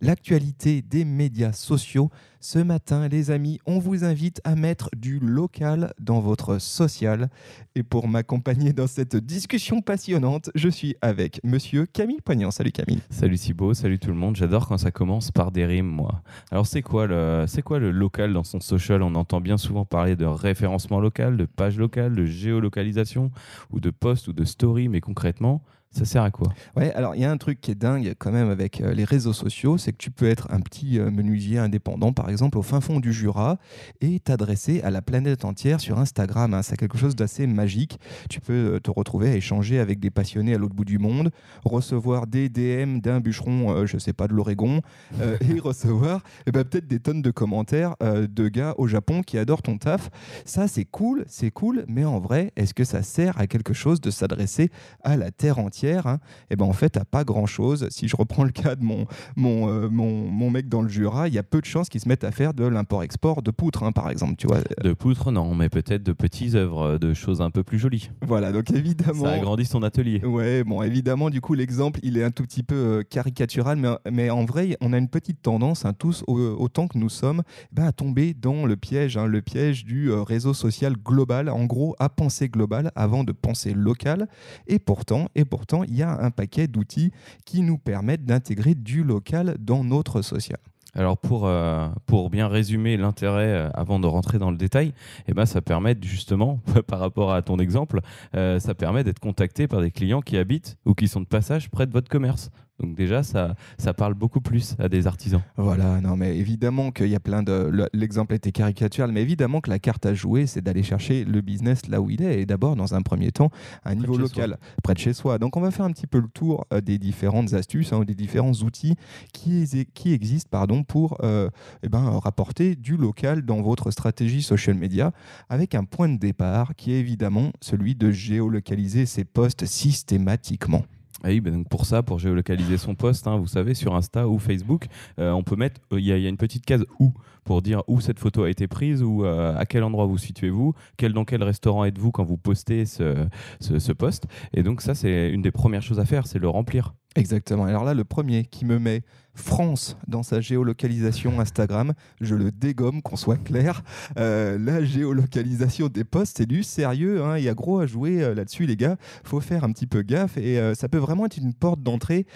l'actualité des médias sociaux. Ce matin, les amis, on vous invite à mettre du local dans votre social. Et pour m'accompagner dans cette discussion passionnante, je suis avec monsieur Camille Poignant. Salut Camille. Salut Thibaut, salut tout le monde. J'adore quand ça commence par des rimes, moi. Alors, c'est quoi, le, c'est quoi le local dans son social? On entend bien souvent parler de référencement local, de page locale, de géolocalisation, ou de post ou de story, mais concrètement, ça sert à quoi? Ouais, alors il y a un truc qui est dingue quand même avec euh, les réseaux sociaux, c'est que tu peux être un petit euh, menuisier indépendant, par exemple, au fin fond du Jura, et t'adresser à la planète entière sur Instagram. Hein. C'est quelque chose d'assez magique. Tu peux euh, te retrouver à échanger avec des passionnés à l'autre bout du monde, recevoir des DM d'un bûcheron, je sais pas, de l'Oregon, et recevoir eh ben, peut-être des tonnes de commentaires de gars au Japon qui adorent ton taf. Ça, c'est cool, c'est cool, mais en vrai, est-ce que ça sert à quelque chose de s'adresser à la Terre entière? Et hein, eh ben en fait, à pas grand-chose. Si je reprends le cas de mon, mon, euh, mon, mon, mec dans le Jura, il y a peu de chances qu'il se mette à faire de l'import-export de poutres, hein, par exemple. Tu vois. De poutres, non, mais peut-être de petites œuvres, de choses un peu plus jolies. Voilà, donc évidemment. Ça agrandit son atelier. Ouais, bon, évidemment, du coup, l'exemple, il est un tout petit peu euh, caricatural, mais, mais en vrai, on a une petite tendance, hein, tous, autant que nous sommes, ben, à tomber dans le piège, hein, le piège du euh, réseau social global, en gros, à penser global avant de penser local. Et pourtant, et pourtant, il y a un paquet d'outils qui nous permettent d'intégrer du local dans notre social. Alors pour, euh, pour bien résumer l'intérêt euh, avant de rentrer dans le détail, eh ben ça permet justement, par rapport à ton exemple, euh, ça permet d'être contacté par des clients qui habitent ou qui sont de passage près de votre commerce. Donc déjà, ça, ça parle beaucoup plus à des artisans. Voilà, non, mais évidemment qu'il y a plein de... L'exemple était caricatural, mais évidemment que la carte à jouer, c'est d'aller chercher le business là où il est, et d'abord, dans un premier temps, à un niveau local, près de chez soi. Donc on va faire un petit peu le tour euh, des différentes astuces, hein, des différents outils qui, qui existent pardon, pour euh, eh ben, rapporter du local dans votre stratégie social media, avec un point de départ qui est évidemment celui de géolocaliser ses posts systématiquement. Ah oui, ben donc pour ça, pour géolocaliser son poste, hein, vous savez, sur Insta ou Facebook, euh, on peut mettre, euh, il y, a une petite case où pour dire où cette photo a été prise ou euh, à quel endroit vous situez-vous, quel, dans quel restaurant êtes-vous quand vous postez ce, ce, ce post. Et donc ça, c'est une des premières choses à faire, c'est le remplir. Exactement. Alors là, le premier qui me met France dans sa géolocalisation Instagram, je le dégomme, qu'on soit clair. Euh, la géolocalisation des posts, c'est du sérieux. Hein. Il y a gros à jouer euh, là-dessus, les gars. faut faire un petit peu gaffe et euh, ça peut vraiment être une porte d'entrée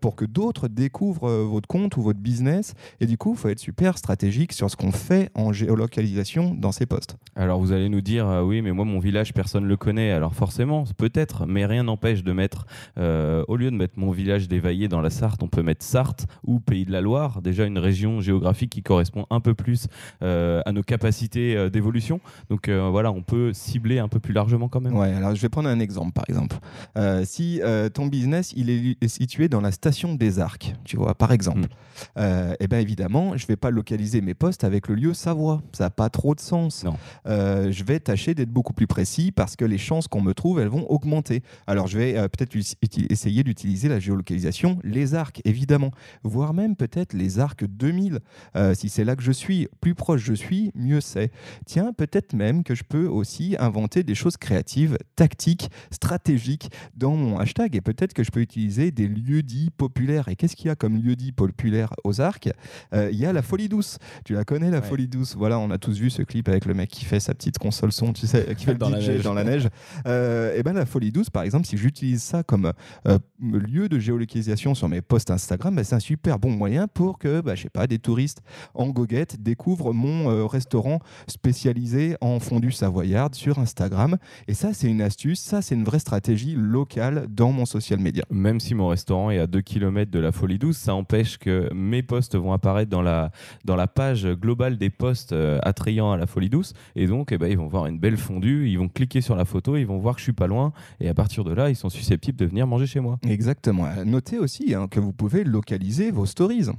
pour que d'autres découvrent votre compte ou votre business. Et du coup, il faut être super stratégique sur ce qu'on fait en géolocalisation dans ces posts. Alors vous allez nous dire, oui, mais moi, mon village, personne ne le connaît. Alors forcément, peut-être, mais rien n'empêche de mettre, au lieu de mettre mon village, village d'Évaillé dans la Sarthe, on peut mettre Sarthe ou Pays de la Loire, déjà une région géographique qui correspond un peu plus euh, à nos capacités euh, d'évolution. Donc euh, voilà, on peut cibler un peu plus largement quand même. Ouais, alors je vais prendre un exemple par exemple. si ton business il est, situé dans la station des Arcs, tu vois, par exemple, mm. et eh bien évidemment, je vais pas localiser mes postes avec le lieu Savoie. Ça n'a pas trop de sens. Non. je vais tâcher d'être beaucoup plus précis parce que les chances qu'on me trouve, elles vont augmenter. Alors je vais peut-être essayer d'utiliser la géolocalisation localisation, les arcs, évidemment, voire même peut-être les arcs 2000. Euh, si c'est là que je suis, plus proche je suis, mieux c'est. Tiens, peut-être même que je peux aussi inventer des choses créatives, tactiques, stratégiques dans mon hashtag et peut-être que je peux utiliser des lieux dits populaires. Et qu'est-ce qu'il y a comme lieu dit populaire aux arcs? Euh, Il y a la folie douce. Tu la connais, la folie douce? Voilà, on a tous vu ce clip avec le mec qui fait sa petite console son, tu sais, qui fait le dans DJ la dans la neige. Euh, et ben la folie douce, par exemple, si j'utilise ça comme lieu de géolocalisation sur mes posts Instagram, bah, c'est un super bon moyen pour que, bah, je sais pas, des touristes en goguette découvrent mon euh, restaurant spécialisé en fondue savoyarde sur Instagram. Et ça, c'est une astuce, ça, c'est une vraie stratégie locale dans mon social media. Même si mon restaurant est à 2 km de la Folie Douce, ça empêche que mes posts vont apparaître dans la, dans la page globale des posts euh, attrayants à la Folie Douce. Et donc, eh ben, ils vont voir une belle fondue, ils vont cliquer sur la photo, ils vont voir que je suis pas loin. Et à partir de là, ils sont susceptibles de venir manger chez moi. Exactement. Notez aussi hein, que vous pouvez localiser vos stories.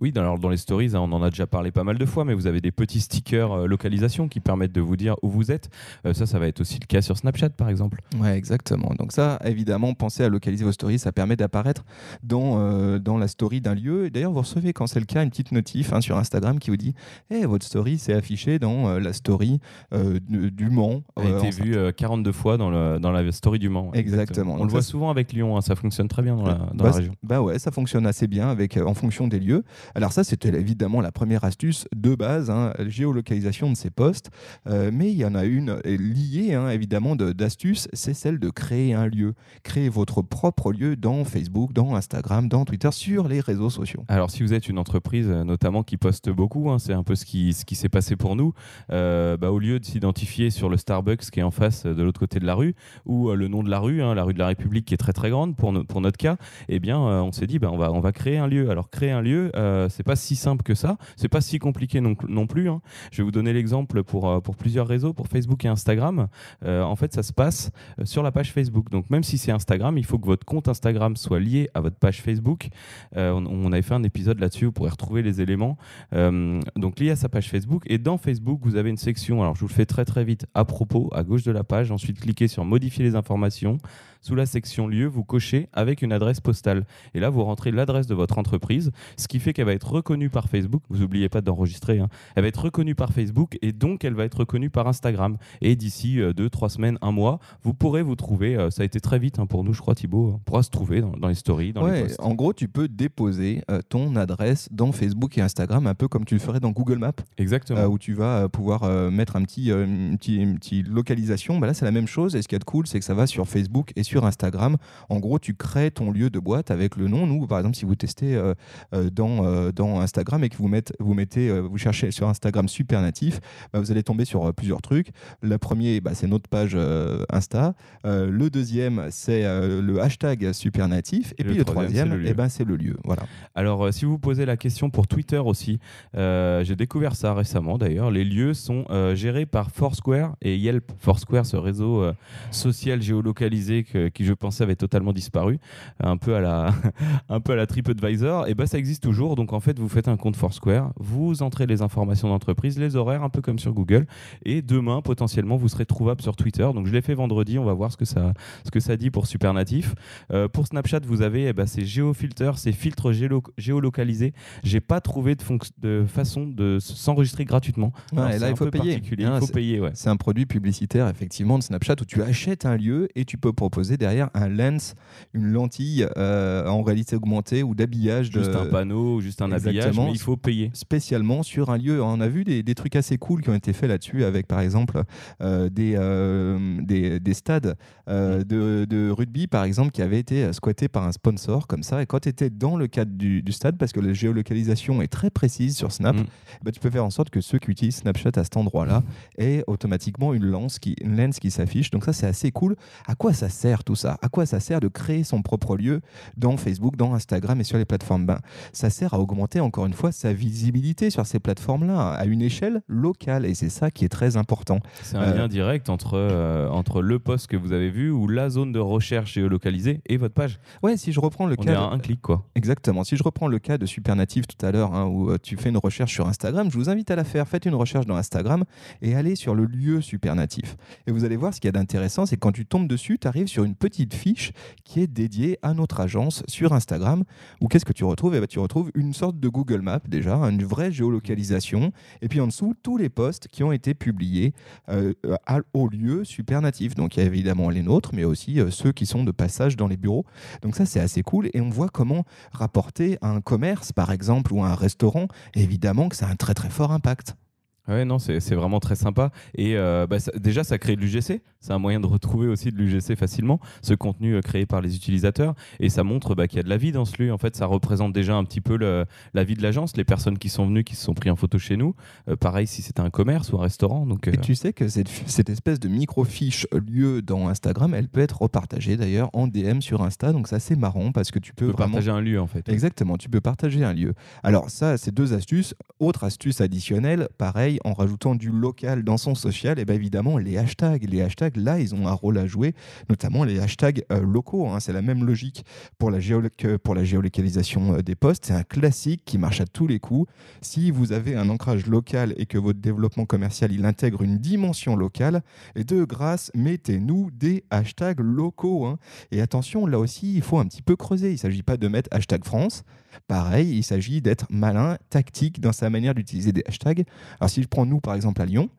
Oui, dans, alors dans les stories, hein, on en a déjà parlé pas mal de fois, mais vous avez des petits stickers euh, localisation qui permettent de vous dire où vous êtes. Euh, ça, ça va être aussi le cas sur Snapchat, par exemple. Ouais, exactement. Donc ça, évidemment, pensez à localiser vos stories. Ça permet d'apparaître dans, euh, dans la story d'un lieu. Et d'ailleurs, vous recevez, quand c'est le cas, une petite notif hein, sur Instagram qui vous dit hey, votre story s'est affiché dans euh, la story du, Mans. a euh, été en vu euh, 42 fois dans, le, dans la story du Mans. Exactement. On Donc le voit souvent avec Lyon, hein, ça fonctionne très bien dans la, dans bah, la région. Bah ouais, ça fonctionne assez bien avec, en fonction des lieux. Alors ça, c'était évidemment la première astuce de base, hein, géolocalisation de ces postes. Euh, mais il y en a une euh, liée, hein, évidemment, de- d'astuces, c'est celle de créer un lieu. Créer votre propre lieu dans Facebook, dans Instagram, dans Twitter, sur les réseaux sociaux. Alors, si vous êtes une entreprise, euh, notamment qui poste beaucoup, hein, c'est un peu ce qui, s'est passé pour nous, bah, au lieu de s'identifier sur le Starbucks qui est en face de l'autre côté de la rue, ou le nom de la rue, hein, la rue de la République qui est très très grande pour, no- pour notre cas, eh bien, on s'est dit, bah, on, va, créer un lieu. Alors, créer un lieu, c'est pas si simple que ça, c'est pas si compliqué non, plus. hein. Je vais vous donner l'exemple pour, euh, pour plusieurs réseaux, pour Facebook et Instagram. Euh, en fait, ça se passe euh, sur la page Facebook. Donc, même si c'est Instagram, il faut que votre compte Instagram soit lié à votre page Facebook. Euh, on, on avait fait un épisode là-dessus, vous pourrez retrouver les éléments. Euh, donc lié à sa page Facebook. Et dans Facebook, vous avez une section, alors je vous le fais très très vite, à propos, à gauche de la page. Ensuite, cliquez sur modifier les informations. Sous la section lieu, vous cochez avec une adresse postale. Et là, vous rentrez l'adresse de votre entreprise, ce qui fait qu'elle va être reconnue par Facebook. Vous n'oubliez pas d'enregistrer. hein. Elle va être reconnue par Facebook et donc elle va être reconnue par Instagram. Et d'ici 2, 3 semaines, un mois, vous pourrez vous trouver. euh, ça a été très vite hein, pour nous, je crois, Thibaut. On pourra se trouver dans, dans les stories, dans les Ouais, posts. en gros, tu peux déposer euh, ton adresse dans Facebook et Instagram, un peu comme tu le ferais dans Google Maps. Exactement. euh, où tu vas euh, pouvoir euh, mettre un petit, euh, une, petite, une petite localisation. Bah là, c'est la même chose. Et ce qu'il y a de cool, c'est que ça va sur Facebook et sur Instagram. En gros, tu crées ton lieu de boîte avec le nom. Nous, par exemple, si vous testez euh, euh, dans, euh, dans Instagram et que vous, mettez, vous, mettez, vous cherchez sur Instagram super natif, bah, vous allez tomber sur plusieurs trucs. Le premier, bah, c'est notre page Insta. Le deuxième, c'est le hashtag super natif. Et, Et puis le troisième, troisième, c'est le lieu. eh ben, c'est le lieu. Voilà. Alors, si vous posez la question pour Twitter aussi, euh, j'ai découvert ça récemment d'ailleurs. Les lieux sont euh, gérés par Foursquare et Yelp. Foursquare, ce réseau euh, social géolocalisé que- qui, je pensais, avait totalement disparu, un peu à la, un peu à la TripAdvisor. Et ben, ça existe toujours. Donc, en fait, vous faites un compte Foursquare, vous entrez les informations d'entreprise, les horaires, un peu comme sur Google. Et demain, potentiellement, vous serez trouvable sur Twitter. Donc, je l'ai fait vendredi. On va voir ce que ça, ce que ça dit pour Supernatif. Euh, pour Snapchat, vous avez eh ben, ces géofilters, ces filtres géolo- géolocalisés. J'ai pas trouvé de, façon de s'enregistrer gratuitement. Ouais, Alors, et là, il faut payer. particulier. Hein, il faut c'est- payer, ouais. C'est un produit publicitaire effectivement de Snapchat où tu achètes un lieu et tu peux proposer derrière un lens, une lentille euh, en réalité augmentée ou d'habillage de- Juste un panneau, ou juste un habillage, Exactement. mais il faut payer. spécialement sur un lieu. On a vu des, des trucs assez cool qui ont été faits là-dessus avec par exemple euh, des, euh, des, des stades euh, de, de rugby par exemple qui avaient été squattés par un sponsor comme ça et quand tu étais dans le cadre du, du stade parce que la géolocalisation est très précise sur Snap, Mm. bah, tu peux faire en sorte que ceux qui utilisent Snapchat à cet endroit-là aient automatiquement une lens qui, une lens qui s'affiche. Donc ça c'est assez cool. À quoi ça sert tout ça À quoi ça sert de créer son propre lieu dans Facebook, dans Instagram et sur les plateformes? Ben, Ça sert à augmenter encore une fois sa visibilité sur ces plateformes-là à une échelle locale et c'est ça qui est très important. C'est un Euh, lien direct entre, euh, entre le post que vous avez vu ou la zone de recherche géolocalisée et votre page. Ouais, si je reprends le On cas est de- à un clic, quoi. Exactement. Si je reprends le cas de Supernative tout à l'heure, hein, où euh, tu fais une recherche sur Instagram, je vous invite à la faire. Faites une recherche dans Instagram et allez sur le lieu Supernatif. Et vous allez voir ce qu'il y a d'intéressant, c'est que quand tu tombes dessus, tu arrives sur une petite fiche qui est dédiée à notre agence sur Instagram. Où qu'est-ce que tu retrouves? Eh ben, Tu retrouves une sorte de Google Map déjà, une vraie géolocalisation. Et puis en dessous, tous les posts qui ont été publiés euh, à- au lieu Supernatif. Donc il y a évidemment les nôtres, mais aussi euh, ceux qui sont de passage dans les bureaux. Donc ça, c'est assez cool. Et on voit comment rapporter un commerce, par exemple, ou un restaurant, évidemment que ça a un très très fort impact. Ouais, non, c'est c'est vraiment très sympa. Et euh, bah, ça- déjà, ça crée de l'UGC. C'est un moyen de retrouver aussi de l'UGC facilement, ce contenu euh, créé par les utilisateurs. Et ça montre bah, qu'il y a de la vie dans ce lieu. En fait, ça représente déjà un petit peu le- la vie de l'agence, les personnes qui sont venues, qui se sont pris en photo chez nous. Euh, pareil si c'était un commerce ou un restaurant. Donc, Et tu sais que cette, cette espèce de micro-fiche lieu dans Instagram, elle peut être repartagée d'ailleurs en DM sur Insta. Donc c'est assez marrant parce que tu peux, tu peux vraiment... partager un lieu, en fait. Exactement, tu peux partager un lieu. Alors ça, c'est deux astuces. Autre astuce additionnelle, pareil, en rajoutant du local dans son social, et bien évidemment, les hashtags. Les hashtags, là, ils ont un rôle à jouer, notamment les hashtags euh, locaux. hein. C'est la même logique pour la, géolocalisation euh, des posts. C'est un classique qui marche à tous les coups. Si vous avez un ancrage local et que votre développement commercial, il intègre une dimension locale, et de grâce, mettez-nous des hashtags locaux. hein. Et attention, là aussi, il faut un petit peu creuser. Il ne s'agit pas de mettre hashtag France. Pareil, il s'agit d'être malin, tactique dans sa manière d'utiliser des hashtags. Alors si je prends nous, par exemple, à Lyon,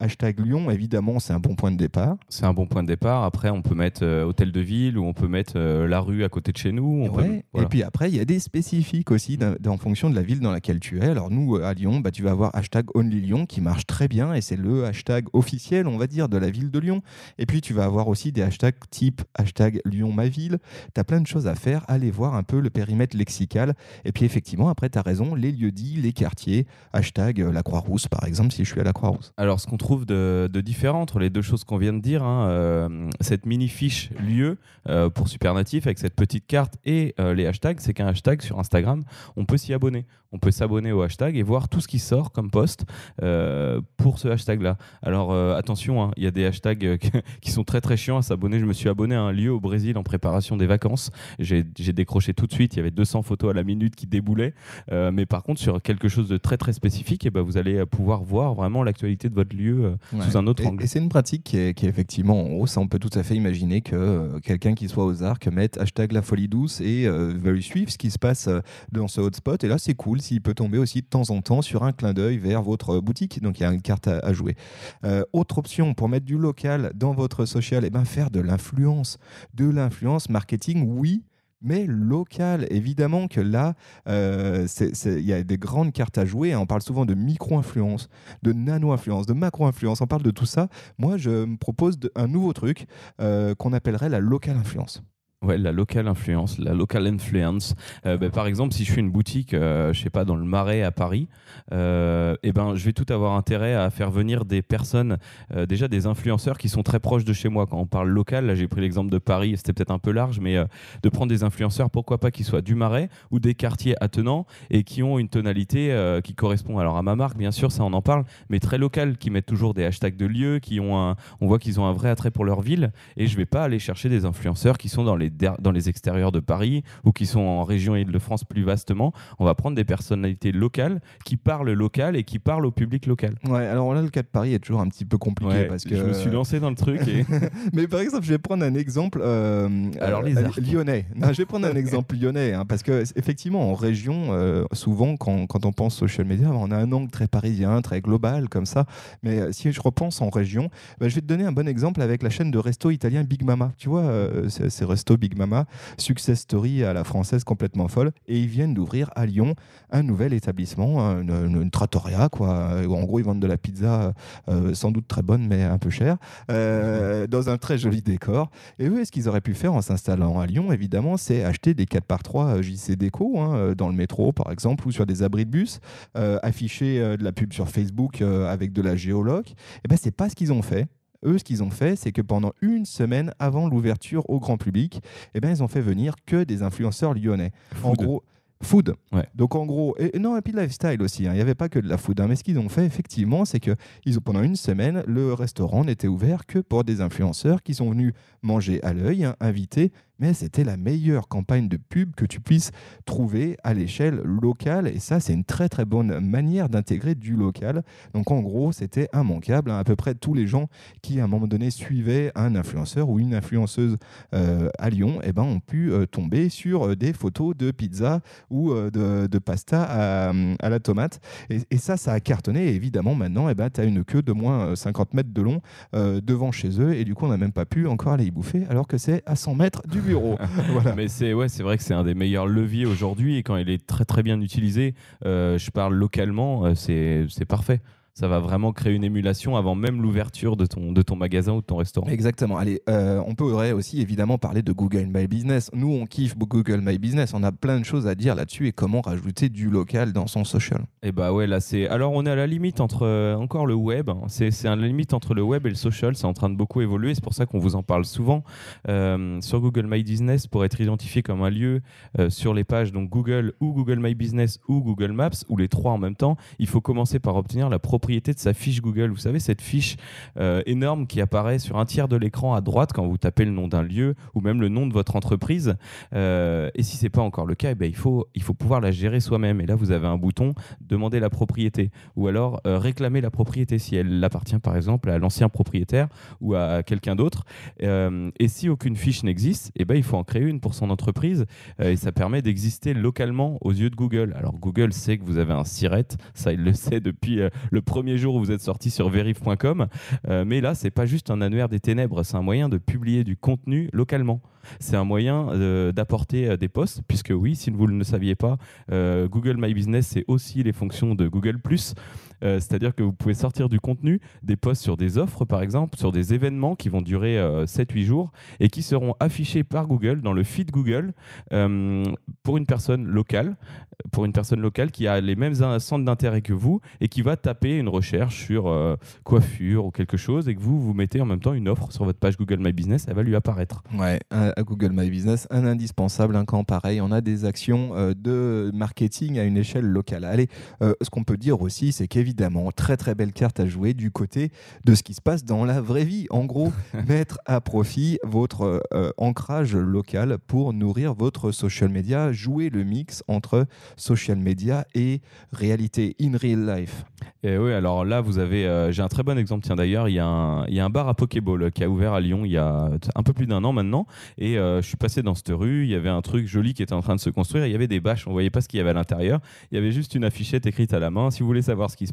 hashtag Lyon, évidemment, c'est un bon point de départ. C'est un bon point de départ. Après, on peut mettre euh, hôtel de ville ou on peut mettre euh, la rue à côté de chez nous. On peut- Ouais. voilà. Et puis après, il y a des spécifiques aussi en fonction de la ville dans laquelle tu es. Alors nous, euh, à Lyon, bah, tu vas avoir hashtag Only Lyon qui marche très bien et c'est le hashtag officiel, on va dire, de la ville de Lyon. Et puis tu vas avoir aussi des hashtags type hashtag Lyon ma ville. Tu as plein de choses à faire. Allez voir un peu le périmètre lexical. Et puis effectivement, après, tu as raison, les lieux dits, les quartiers, hashtag la Croix-Rousse par exemple, si je suis à la Croix-Rousse. Alors, ce qu'on trouve de, de différent entre les deux choses qu'on vient de dire, hein, euh, cette mini fiche lieu euh, pour Supernatif avec cette petite carte et euh, les hashtags, c'est qu'un hashtag sur Instagram, on peut s'y abonner. On peut s'abonner au hashtag et voir tout ce qui sort comme post pour ce hashtag-là. Alors, attention, hein, il y a des hashtags qui sont très très chiants à s'abonner. Je me suis abonné à un lieu au Brésil en préparation des vacances. J'ai décroché tout de suite. Il y avait 200 photos à la minute qui déboulaient. Mais par contre, sur quelque chose de très très spécifique, eh ben, vous allez pouvoir voir vraiment l'actualité de votre lieu euh, sous un autre Et, angle. et c'est une pratique qui est, qui est effectivement en hausse. On peut tout à fait imaginer que euh, quelqu'un qui soit aux arcs mette hashtag la folie douce et euh, veuille suivre ce qui se passe dans ce hotspot. Et là, c'est cool s'il peut tomber aussi de temps en temps sur un clin d'œil vers votre boutique. Donc, il y a une carte à, à jouer. Euh, autre option pour mettre du local dans votre social, et ben faire de l'influence. De l'influence marketing, oui. Mais local, évidemment que là, euh, il y a des grandes cartes à jouer. On parle souvent de micro-influence, de nano-influence, de macro-influence. On parle de tout ça. Moi, je me propose un nouveau truc euh, qu'on appellerait la local influence. Ouais, la locale influence, la local influence. Euh, ben, par exemple, si je suis une boutique, euh, je sais pas, dans le Marais à Paris, euh, eh ben, je vais tout avoir intérêt à faire venir des personnes, euh, déjà des influenceurs qui sont très proches de chez moi. Quand on parle local, là j'ai pris l'exemple de Paris, c'était peut-être un peu large, mais euh, de prendre des influenceurs, pourquoi pas qu'ils soient du Marais ou des quartiers attenants et qui ont une tonalité qui correspond alors à ma marque, bien sûr, ça on en parle, mais très local, qui mettent toujours des hashtags de lieux, qui ont un, on voit qu'ils ont un vrai attrait pour leur ville. Et je vais pas aller chercher des influenceurs qui sont dans les, dans les extérieurs de Paris ou qui sont en région Île-de-France plus vastement. On va prendre des personnalités locales qui parlent local et qui parlent au public local. Ouais, alors là, le cas de Paris est toujours un petit peu compliqué Ouais, parce que je me suis lancé dans le truc et Mais par exemple, je vais prendre un exemple euh, Alors, euh, les arcs. lyonnais. Non, je vais prendre un exemple lyonnais hein, parce que effectivement, en région, euh, souvent quand, quand on pense social media, on a un angle très parisien, très global comme ça. Mais euh, si je repense en région, bah, je vais te donner un bon exemple avec la chaîne de resto italien Big Mama. Tu vois, euh, c'est c'est resto Big Mama, success story à la française complètement folle, et ils viennent d'ouvrir à Lyon un nouvel établissement, une, trattoria quoi. En gros, ils vendent de la pizza, euh, sans doute très bonne, mais un peu chère euh, dans un très joli décor. Et eux, ce qu'ils auraient pu faire en s'installant à Lyon, évidemment, c'est acheter des 4x3 JC Déco, hein, euh, dans le métro par exemple, ou sur des abris de bus, euh, afficher euh, de la pub sur Facebook euh, avec de la géoloc. Et ben, c'est pas ce qu'ils ont fait. Eux, ce qu'ils ont fait, c'est que pendant une semaine avant l'ouverture au grand public, eh ben, ils ont fait venir que des influenceurs lyonnais. En Food. gros, food. Ouais. Donc en gros, et, et non, et puis lifestyle aussi. hein. Il n'y avait pas que de la food. hein. Mais ce qu'ils ont fait, effectivement, c'est que ils ont, pendant une semaine, le restaurant n'était ouvert que pour des influenceurs qui sont venus manger à l'œil, hein, invités. Mais c'était la meilleure campagne de pub que tu puisses trouver à l'échelle locale. Et ça, c'est une très très bonne manière d'intégrer du local. Donc en gros, c'était immanquable. hein. À peu près tous les gens qui, à un moment donné, suivaient un influenceur ou une influenceuse euh, à Lyon, eh ben, ont pu euh, tomber sur euh, des photos de pizza ou de, pasta à, la tomate. Et, ça, ça a cartonné. Et évidemment, maintenant, eh ben, tu as une queue de moins euh, 50 mètres de long devant chez eux. Et du coup, on n'a même pas pu encore aller y bouffer, alors que c'est à 100 mètres du. voilà. Mais c'est ouais, c'est vrai que c'est un des meilleurs leviers aujourd'hui et quand il est très très bien utilisé, euh, je parle localement, euh, c'est c'est parfait. Ça va vraiment créer une émulation avant même l'ouverture de ton de ton magasin ou de ton restaurant. Exactement. Allez, euh, on pourrait aussi évidemment parler de Google My Business. Nous, on kiffe Google My Business. On a plein de choses à dire là-dessus et comment rajouter du local dans son social. Et bah ouais, là c'est. Alors on est à la limite entre euh, encore le web. hein. C'est c'est à la limite entre le web et le social. C'est en train de beaucoup évoluer. C'est pour ça qu'on vous en parle souvent. Euh, sur Google My Business, pour être identifié comme un lieu sur les pages donc Google ou Google My Business ou Google Maps ou les trois en même temps, il faut commencer par obtenir la propriété propriété de sa fiche Google. Vous savez, cette fiche euh, énorme qui apparaît sur un tiers de l'écran à droite quand vous tapez le nom d'un lieu ou même le nom de votre entreprise. Euh, et si c'est pas encore le cas, eh ben, il, faut, il faut pouvoir la gérer soi-même. Et là, vous avez un bouton demander la propriété ou alors euh, réclamer la propriété si elle appartient par exemple à l'ancien propriétaire ou à quelqu'un d'autre. et si aucune fiche n'existe, eh ben, il faut en créer une pour son entreprise et ça permet d'exister localement aux yeux de Google. Alors Google sait que vous avez un SIRET, ça il le sait depuis le premier jour où vous êtes sorti sur verif.com. mais là, c'est pas juste un annuaire des ténèbres, c'est un moyen de publier du contenu localement. C'est un moyen euh, d'apporter euh, des posts, puisque oui, si vous ne le saviez pas, euh, Google My Business, c'est aussi les fonctions de Google ⁇ c'est-à-dire que vous pouvez sortir du contenu, des posts sur des offres par exemple, sur des événements qui vont durer 7-8 jours et qui seront affichés par Google dans le feed Google pour une personne locale, pour une personne locale qui a les mêmes centres d'intérêt que vous et qui va taper une recherche sur coiffure ou quelque chose et que vous, vous mettez en même temps une offre sur votre page Google My Business, elle va lui apparaître. Ouais, à Google My Business, un indispensable, un camp pareil. On a des actions euh, de marketing à une échelle locale. Allez, euh, ce qu'on peut dire aussi, c'est qu'évidemment, très très belle carte à jouer du côté de ce qui se passe dans la vraie vie. En gros, mettre à profit votre euh, ancrage local pour nourrir votre social media, jouer le mix entre social media et réalité in real life. Et oui, alors là, vous avez, j'ai un très bon exemple. Tiens, d'ailleurs, il y, y a un bar à Pokéball qui a ouvert à Lyon il y a un peu plus d'un an maintenant. Et euh, je suis passé dans cette rue, il y avait un truc joli qui était en train de se construire, il y avait des bâches, on voyait pas ce qu'il y avait à l'intérieur, il y avait juste une affichette écrite à la main. Si vous voulez savoir ce qui se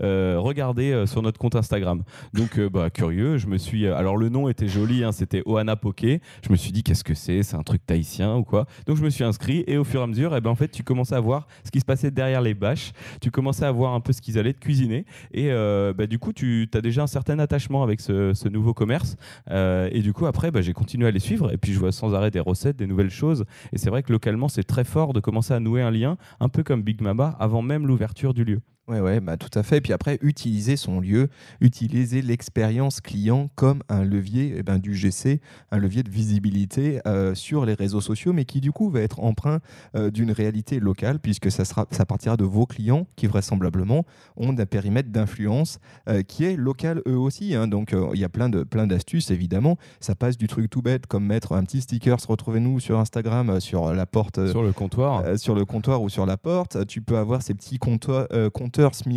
euh, regardez euh, sur notre compte Instagram. Donc, bah, curieux, je me suis. Alors, le nom était joli, hein, c'était Ohana Poké. Je me suis dit, qu'est-ce que c'est? C'est un truc tahitien ou quoi? Donc, je me suis inscrit et au fur et à mesure, eh ben, en fait, tu commençais à voir ce qui se passait derrière les bâches, tu commençais à voir un peu ce qu'ils allaient te cuisiner et bah, du coup, tu as déjà un certain attachement avec ce, nouveau commerce. et du coup, après, bah, j'ai continué à les suivre et puis je vois sans arrêt des recettes, des nouvelles choses. Et c'est vrai que localement, c'est très fort de commencer à nouer un lien, un peu comme Big Mama, avant même l'ouverture du lieu. Oui, ouais, bah, tout à fait. Et puis après, utiliser son lieu, utiliser l'expérience client comme un levier eh ben, du GC, un levier de visibilité euh, sur les réseaux sociaux, mais qui du coup va être emprunt euh, d'une réalité locale, puisque ça, sera, ça partira de vos clients qui vraisemblablement ont un périmètre d'influence euh, qui est local eux aussi. Hein. Donc il y a plein de plein d'astuces, évidemment. Ça passe du truc tout bête comme mettre un petit sticker, retrouvez-nous sur Instagram, sur la porte. Sur le comptoir. sur le comptoir ou sur la porte. Tu peux avoir ces petits comptoirs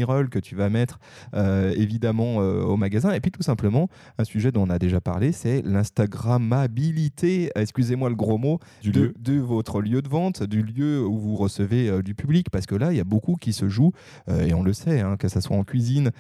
Que tu vas mettre euh, évidemment euh, au magasin. Et puis tout simplement, un sujet dont on a déjà parlé, c'est l'Instagrammabilité, excusez-moi le gros mot, de, de, votre lieu de vente, du lieu où vous recevez euh, du public. Parce que là, il y a beaucoup qui se jouent, et on le sait, hein, que ce soit en cuisine,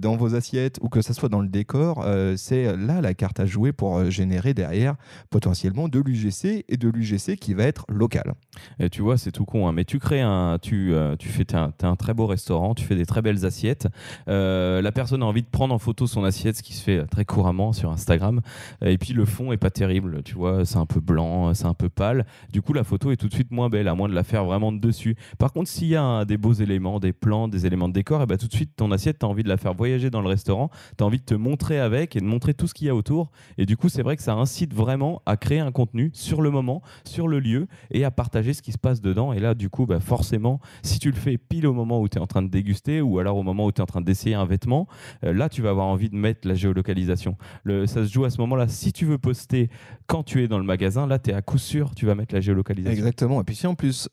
dans vos assiettes ou que ce soit dans le décor, c'est là la carte à jouer pour générer derrière potentiellement de l'UGC et de l'UGC qui va être local. Et tu vois, c'est tout con, hein, mais tu crées un, tu, tu fais, un, un très beau restaurant, tu fais des très belles assiettes. Euh, la personne a envie de prendre en photo son assiette, ce qui se fait très couramment sur Instagram. Et puis le fond est pas terrible, tu vois, c'est un peu blanc, c'est un peu pâle. Du coup, la photo est tout de suite moins belle, à moins de la faire vraiment de dessus. Par contre, s'il y a des beaux éléments, des plans, des éléments de décor, et bah, tout de suite, ton assiette, tu as envie de la faire voyager dans le restaurant, tu as envie de te montrer avec et de montrer tout ce qu'il y a autour. Et du coup, c'est vrai que ça incite vraiment à créer un contenu sur le moment, sur le lieu et à partager ce qui se passe dedans. Et là, du coup, bah, forcément, si tu le fais pile au moment où tu es en train de déguster alors au moment où tu es en train d'essayer un vêtement, euh, là tu vas avoir envie de mettre la géolocalisation. Ça se joue à ce moment-là. Si tu veux poster quand tu es dans le magasin, là tu es à coup sûr, tu vas mettre la géolocalisation. Exactement. Et puis si en plus,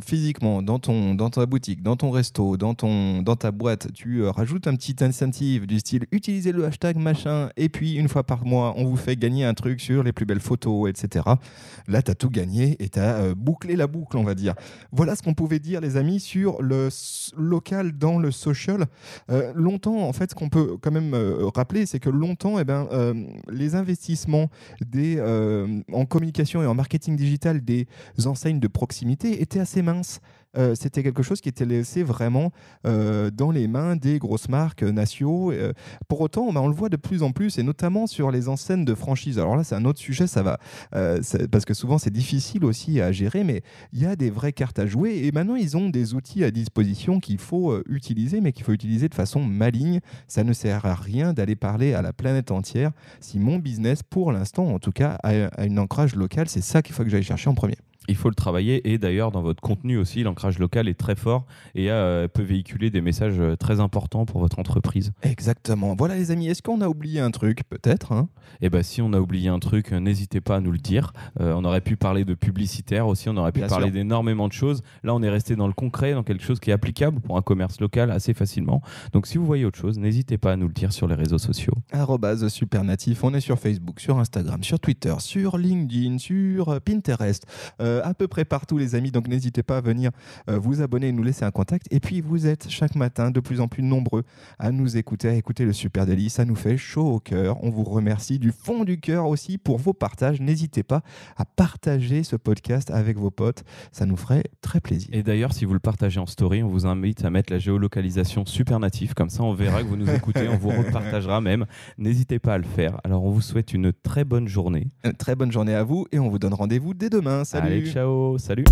physiquement, dans, ton, dans ta boutique, dans ton resto, dans, ton, dans ta boîte, tu euh, rajoutes un petit incentive du style utiliser le hashtag machin, et puis une fois par mois, on vous fait gagner un truc sur les plus belles photos, etc. Là, tu as tout gagné et tu as euh, bouclé la boucle, on va dire. Voilà ce qu'on pouvait dire, les amis, sur le local dans le social. Euh, longtemps, en fait, ce qu'on peut quand même euh, rappeler, c'est que longtemps, eh ben, euh, les investissements en communication et en marketing digital des enseignes de proximité étaient assez minces. Euh, c'était quelque chose qui était laissé vraiment euh, dans les mains des grosses marques nationaux. Euh, pour autant, bah, on le voit de plus en plus, et notamment sur les enseignes de franchise. Alors là, c'est un autre sujet, ça va, parce que souvent c'est difficile aussi à gérer, mais il y a des vraies cartes à jouer, et maintenant ils ont des outils à disposition qu'il faut utiliser, mais qu'il faut utiliser de façon maligne. Ça ne sert à rien d'aller parler à la planète entière si mon business, pour l'instant en tout cas, a un ancrage local. C'est ça qu'il faut que j'aille chercher en premier. Il faut le travailler et d'ailleurs dans votre contenu aussi, l'ancrage local est très fort et euh, peut véhiculer des messages euh, très importants pour votre entreprise. Exactement. Voilà les amis, est-ce qu'on a oublié un truc? Peut-être. Hein eh ben si on a oublié un truc, euh, n'hésitez pas à nous le dire. on aurait pu parler de publicitaire aussi, on aurait pu parler d'énormément de choses. Là on est resté dans le concret, dans quelque chose qui est applicable pour un commerce local assez facilement. Donc si vous voyez autre chose, n'hésitez pas à nous le dire sur les réseaux sociaux. Supernatif, on est sur Facebook, sur Instagram, sur Twitter, sur LinkedIn, sur Pinterest. Euh, à peu près partout, les amis. Donc n'hésitez pas à venir euh, vous abonner et nous laisser un contact. Et puis vous êtes chaque matin de plus en plus nombreux à nous écouter, à écouter le Super Daily. Ça nous fait chaud au cœur. On vous remercie du fond du cœur aussi pour vos partages. N'hésitez pas à partager ce podcast avec vos potes. Ça nous ferait très plaisir. Et d'ailleurs, si vous le partagez en story, on vous invite à mettre la géolocalisation super natif. Comme ça, on verra que vous nous écoutez. on vous repartagera même. N'hésitez pas à le faire. Alors, on vous souhaite une très bonne journée. Une très bonne journée à vous et on vous donne rendez-vous dès demain. Salut. Ciao, salut